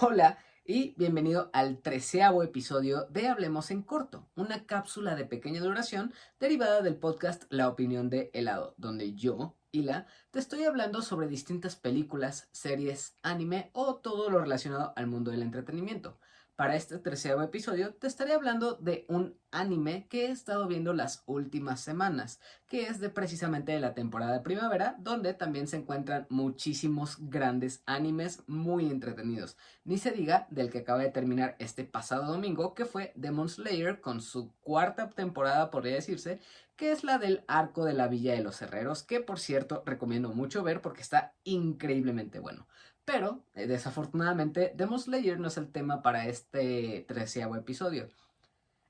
Hola y bienvenido al treceavo episodio de Hablemos en Corto, una cápsula de pequeña duración derivada del podcast La Opinión de Helado, donde yo, Hila, te estoy hablando sobre distintas películas, series, anime o todo lo relacionado al mundo del entretenimiento. Para este tercer episodio te estaré hablando de un anime que he estado viendo las últimas semanas, que es de precisamente de la temporada de primavera, donde también se encuentran muchísimos grandes animes muy entretenidos. Ni se diga del que acaba de terminar este pasado domingo, que fue Demon Slayer con su cuarta temporada, podría decirse, que es la del arco de la Villa de los Herreros, que por cierto recomiendo mucho ver porque está increíblemente bueno. Pero, eh, desafortunadamente, Demon Slayer no es el tema para este treceavo episodio.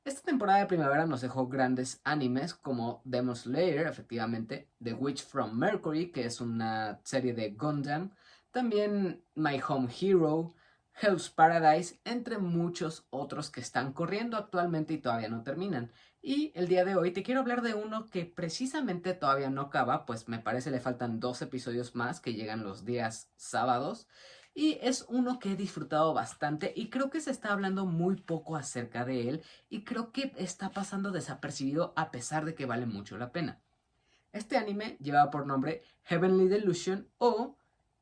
Esta temporada de primavera nos dejó grandes animes como Demon Slayer, efectivamente, The Witch from Mercury, que es una serie de Gundam, también My Home Hero, Hell's Paradise, entre muchos otros que están corriendo actualmente y todavía no terminan. Y el día de hoy te quiero hablar de uno que precisamente todavía no acaba, pues me parece le faltan dos episodios más que llegan los días sábados. Y es uno que he disfrutado bastante y creo que se está hablando muy poco acerca de él y creo que está pasando desapercibido a pesar de que vale mucho la pena. Este anime lleva por nombre Heavenly Delusion o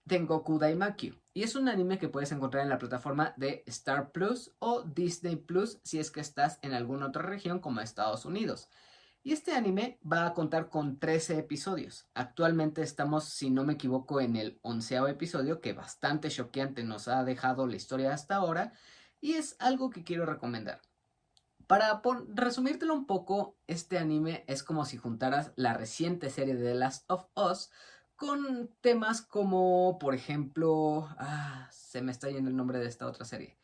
Tengoku Daimakyu. Y es un anime que puedes encontrar en la plataforma de Star Plus o Disney Plus si es que estás en alguna otra región como Estados Unidos. Y este anime va a contar con 13 episodios. Actualmente estamos, si no me equivoco, en el onceavo episodio, que bastante choqueante nos ha dejado la historia hasta ahora. Y es algo que quiero recomendar. Para resumírtelo un poco, este anime es como si juntaras la reciente serie de The Last of Us con temas como, por ejemplo, ah, se me está yendo el nombre de esta otra serie.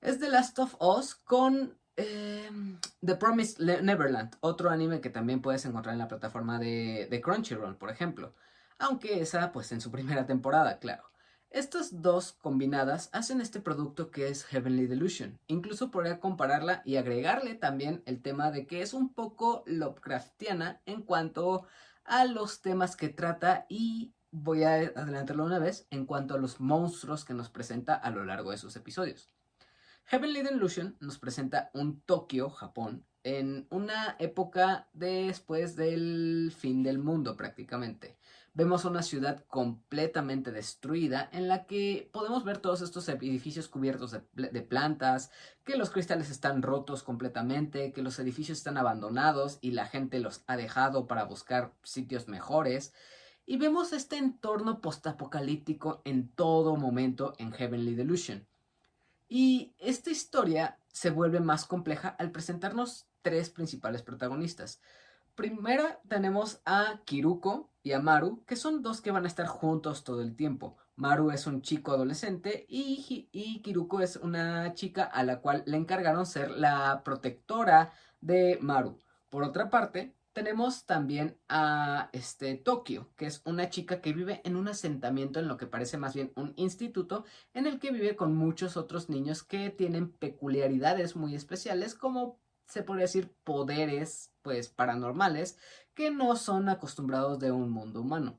Es The Last of Us con em, The Promised Neverland, otro anime que también puedes encontrar en la plataforma de, de Crunchyroll, por ejemplo. Aunque esa, pues en su primera temporada, claro. Estas dos combinadas hacen este producto que es Heavenly Delusion. Incluso podría compararla y agregarle también el tema de que es un poco Lovecraftiana en cuanto a los temas que trata y voy a adelantarlo una vez en cuanto a los monstruos que nos presenta a lo largo de sus episodios. Heavenly Delusion nos presenta un Tokio, Japón, en una época después del fin del mundo prácticamente. Vemos una ciudad completamente destruida en la que podemos ver todos estos edificios cubiertos de, plantas, que los cristales están rotos completamente, que los edificios están abandonados y la gente los ha dejado para buscar sitios mejores. Y vemos este entorno postapocalíptico en todo momento en Heavenly Delusion. Y esta historia se vuelve más compleja al presentarnos tres principales protagonistas. Primera tenemos a Kiruko y a Maru, que son dos que van a estar juntos todo el tiempo. Maru es un chico adolescente y, Kiruko es una chica a la cual le encargaron ser la protectora de Maru. Por otra parte, tenemos también a este Tokio, que es una chica que vive en un asentamiento en lo que parece más bien un instituto, en el que vive con muchos otros niños que tienen peculiaridades muy especiales como se podría decir, poderes, pues, paranormales que no son acostumbrados de un mundo humano.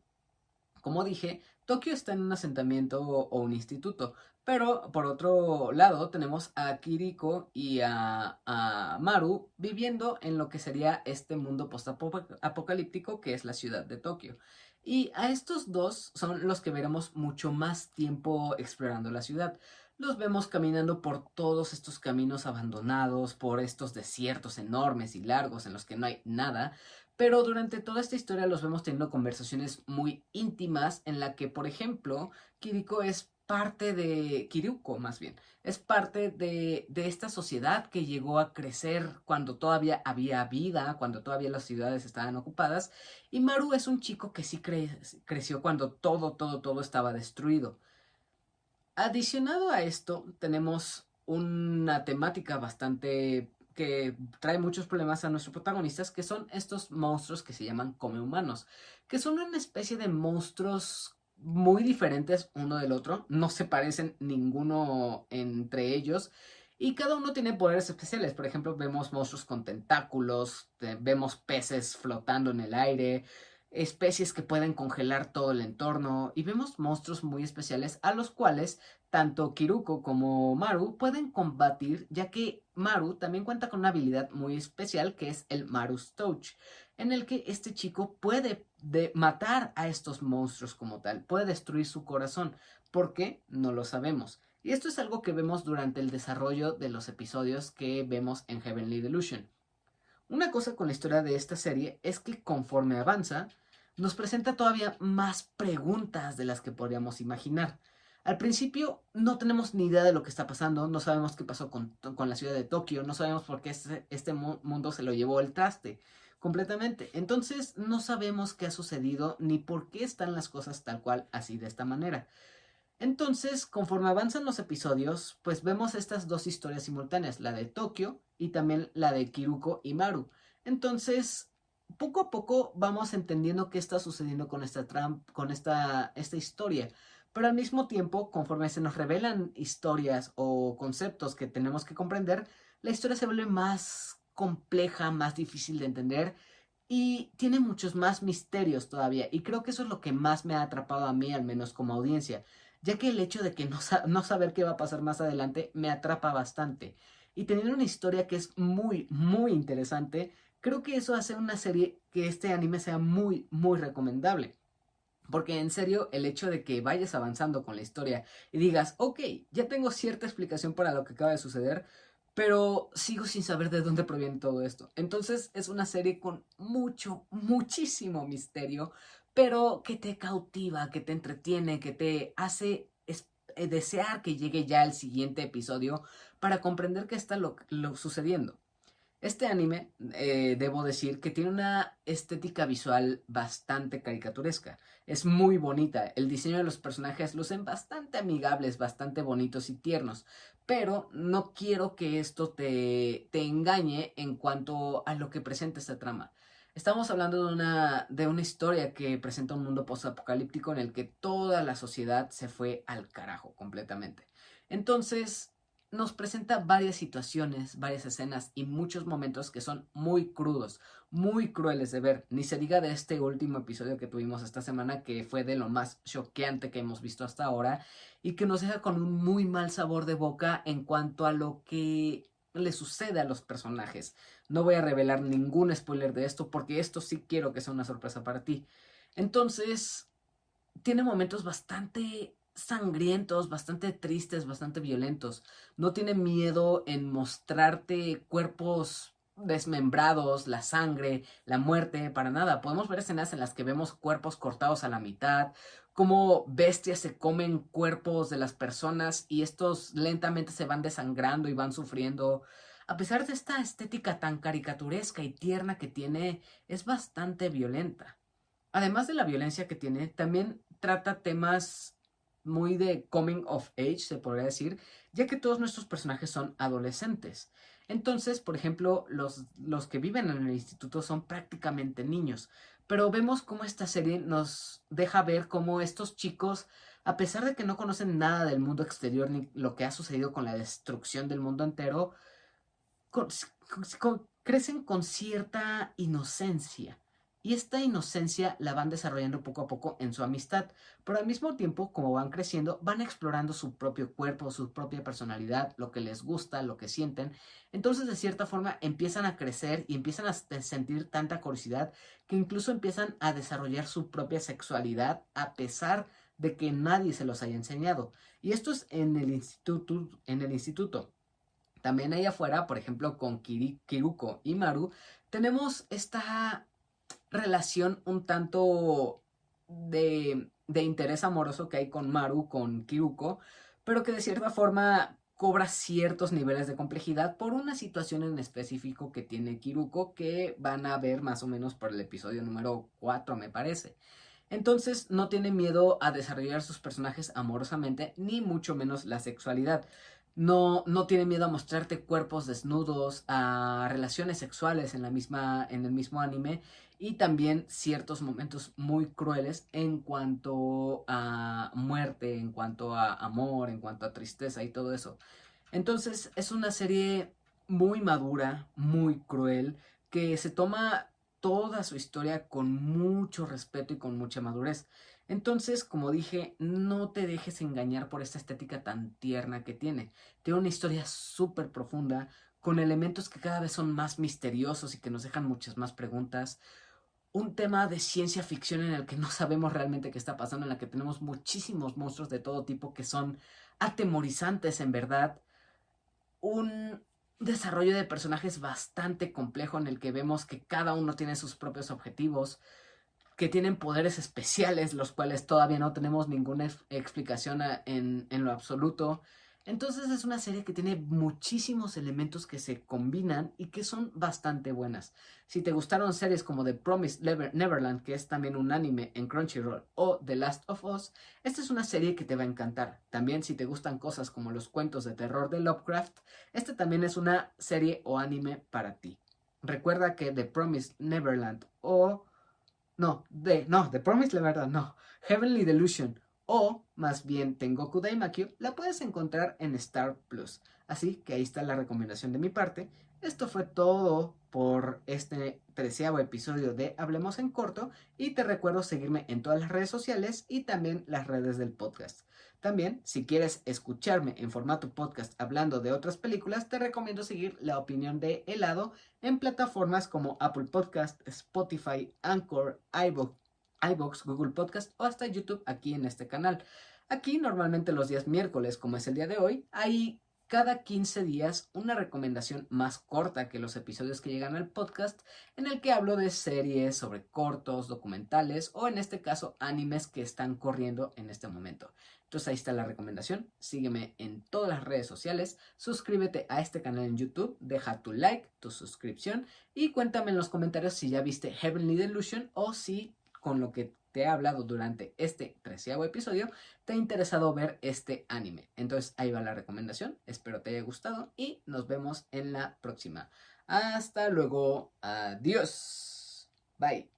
Como dije, Tokio está en un asentamiento o, un instituto, pero por otro lado tenemos a Kiriko y a, a Maru viviendo en lo que sería este mundo postapocalíptico que es la ciudad de Tokio. Y a estos dos son los que veremos mucho más tiempo explorando la ciudad los vemos caminando por todos estos caminos abandonados, por estos desiertos enormes y largos en los que no hay nada, pero durante toda esta historia los vemos teniendo conversaciones muy íntimas en la que, por ejemplo, Kiriko es parte de Kiruko, más bien, es parte de, de, esta sociedad que llegó a crecer cuando todavía había vida, cuando todavía las ciudades estaban ocupadas, y Maru es un chico que sí creció cuando todo, todo, todo estaba destruido. Adicionado a esto, tenemos una temática bastante que trae muchos problemas a nuestros protagonistas, que son estos monstruos que se llaman come humanos, que son una especie de monstruos muy diferentes uno del otro, no se parecen ninguno entre ellos, y cada uno tiene poderes especiales. Por ejemplo, vemos monstruos con tentáculos, vemos peces flotando en el aire, especies que pueden congelar todo el entorno y vemos monstruos muy especiales a los cuales tanto Kiruko como Maru pueden combatir, ya que Maru también cuenta con una habilidad muy especial que es el Maru's Touch, en el que este chico puede matar a estos monstruos como tal, puede destruir su corazón. ¿Por qué? No lo sabemos. Y esto es algo que vemos durante el desarrollo de los episodios que vemos en Heavenly Delusion. Una cosa con la historia de esta serie es que conforme avanza, nos presenta todavía más preguntas de las que podríamos imaginar. Al principio no tenemos ni idea de lo que está pasando, no sabemos qué pasó con, la ciudad de Tokio, no sabemos por qué este, este mundo se lo llevó el traste completamente. Entonces no sabemos qué ha sucedido ni por qué están las cosas tal cual así de esta manera. Entonces, conforme avanzan los episodios, pues vemos estas dos historias simultáneas, la de Tokio y también la de Kiruko y Maru. Entonces, poco a poco vamos entendiendo qué está sucediendo con esta, con esta, esta historia. Pero al mismo tiempo, conforme se nos revelan historias o conceptos que tenemos que comprender, la historia se vuelve más compleja, más difícil de entender y tiene muchos más misterios todavía. Y creo que eso es lo que más me ha atrapado a mí, al menos como audiencia, ya que el hecho de que no, saber qué va a pasar más adelante me atrapa bastante. Y tener una historia que es muy, muy interesante, Creo que eso hace una serie que este anime sea muy, muy recomendable. Porque en serio, el hecho de que vayas avanzando con la historia y digas, ok, ya tengo cierta explicación para lo que acaba de suceder, pero sigo sin saber de dónde proviene todo esto. Entonces es una serie con mucho, muchísimo misterio, pero que te cautiva, que te entretiene, que te hace eh, desear que llegue ya el siguiente episodio para comprender qué está lo sucediendo. Este anime, eh, debo decir que tiene una estética visual bastante caricaturesca. Es muy bonita. El diseño de los personajes lucen bastante amigables, bastante bonitos y tiernos. Pero no quiero que esto te, te engañe en cuanto a lo que presenta esta trama. Estamos hablando de una, de una historia que presenta un mundo post-apocalíptico en el que toda la sociedad se fue al carajo completamente. Entonces, nos presenta varias situaciones, varias escenas y muchos momentos que son muy crudos, muy crueles de ver. Ni se diga de este último episodio que tuvimos esta semana que fue de lo más choqueante que hemos visto hasta ahora y que nos deja con un muy mal sabor de boca en cuanto a lo que le sucede a los personajes. No voy a revelar ningún spoiler de esto porque esto sí quiero que sea una sorpresa para ti. Entonces, tiene momentos bastante sangrientos, bastante tristes, bastante violentos. No tiene miedo en mostrarte cuerpos desmembrados, la sangre, la muerte, para nada. Podemos ver escenas en las que vemos cuerpos cortados a la mitad, como bestias se comen cuerpos de las personas y estos lentamente se van desangrando y van sufriendo. A pesar de esta estética tan caricaturesca y tierna que tiene, es bastante violenta. Además de la violencia que tiene, también trata temas muy de coming of age, se podría decir, ya que todos nuestros personajes son adolescentes. Entonces, por ejemplo, los, los que viven en el instituto son prácticamente niños. Pero vemos cómo esta serie nos deja ver cómo estos chicos, a pesar de que no conocen nada del mundo exterior ni lo que ha sucedido con la destrucción del mundo entero, crecen con cierta inocencia y esta inocencia la van desarrollando poco a poco en su amistad, pero al mismo tiempo, como van creciendo, van explorando su propio cuerpo, su propia personalidad, lo que les gusta, lo que sienten. Entonces, de cierta forma, empiezan a crecer y empiezan a sentir tanta curiosidad que incluso empiezan a desarrollar su propia sexualidad a pesar de que nadie se los haya enseñado. Y esto es en el instituto, en el instituto. También ahí afuera, por ejemplo, con Kiruko y Maru, tenemos esta relación un tanto de, de interés amoroso que hay con Maru, con Kiruko, pero que de cierta forma cobra ciertos niveles de complejidad por una situación en específico que tiene Kiruko que van a ver más o menos por el episodio número 4 me parece. Entonces no tiene miedo a desarrollar sus personajes amorosamente ni mucho menos la sexualidad. No, no tiene miedo a mostrarte cuerpos desnudos, a relaciones sexuales en, la misma, en el mismo anime y también ciertos momentos muy crueles en cuanto a muerte, en cuanto a amor, en cuanto a tristeza y todo eso. Entonces es una serie muy madura, muy cruel, que se toma toda su historia con mucho respeto y con mucha madurez. Entonces, como dije, no te dejes engañar por esta estética tan tierna que tiene. Tiene una historia súper profunda, con elementos que cada vez son más misteriosos y que nos dejan muchas más preguntas. Un tema de ciencia ficción en el que no sabemos realmente qué está pasando, en la que tenemos muchísimos monstruos de todo tipo que son atemorizantes en verdad. Un desarrollo de personajes bastante complejo en el que vemos que cada uno tiene sus propios objetivos, que tienen poderes especiales, los cuales todavía no tenemos ninguna explicación en, en lo absoluto. Entonces es una serie que tiene muchísimos elementos que se combinan y que son bastante buenas. Si te gustaron series como The Promised Neverland, que es también un anime en Crunchyroll, o The Last of Us, esta es una serie que te va a encantar. También si te gustan cosas como los cuentos de terror de Lovecraft, esta también es una serie o anime para ti. Recuerda que The Promised Neverland o... No, de, no, The Promised Neverland, no. Heavenly Delusion o más bien Tengoku Daimakyu, la puedes encontrar en Star Plus. Así que ahí está la recomendación de mi parte. Esto fue todo por este treceavo episodio de Hablemos en Corto y te recuerdo seguirme en todas las redes sociales y también las redes del podcast. También, si quieres escucharme en formato podcast hablando de otras películas, te recomiendo seguir la opinión de helado en plataformas como Apple Podcast, Spotify, Anchor, iVoox, iBox, Google Podcast o hasta YouTube aquí en este canal. Aquí normalmente los días miércoles, como es el día de hoy, hay cada 15 días una recomendación más corta que los episodios que llegan al podcast en el que hablo de series, sobre cortos, documentales o en este caso animes que están corriendo en este momento. Entonces ahí está la recomendación, sígueme en todas las redes sociales, suscríbete a este canal en YouTube, deja tu like, tu suscripción y cuéntame en los comentarios si ya viste Heavenly Delusion o si con lo que te he hablado durante este treceavo episodio, te ha interesado ver este anime. Entonces ahí va la recomendación, espero te haya gustado y nos vemos en la próxima. Hasta luego, adiós, bye.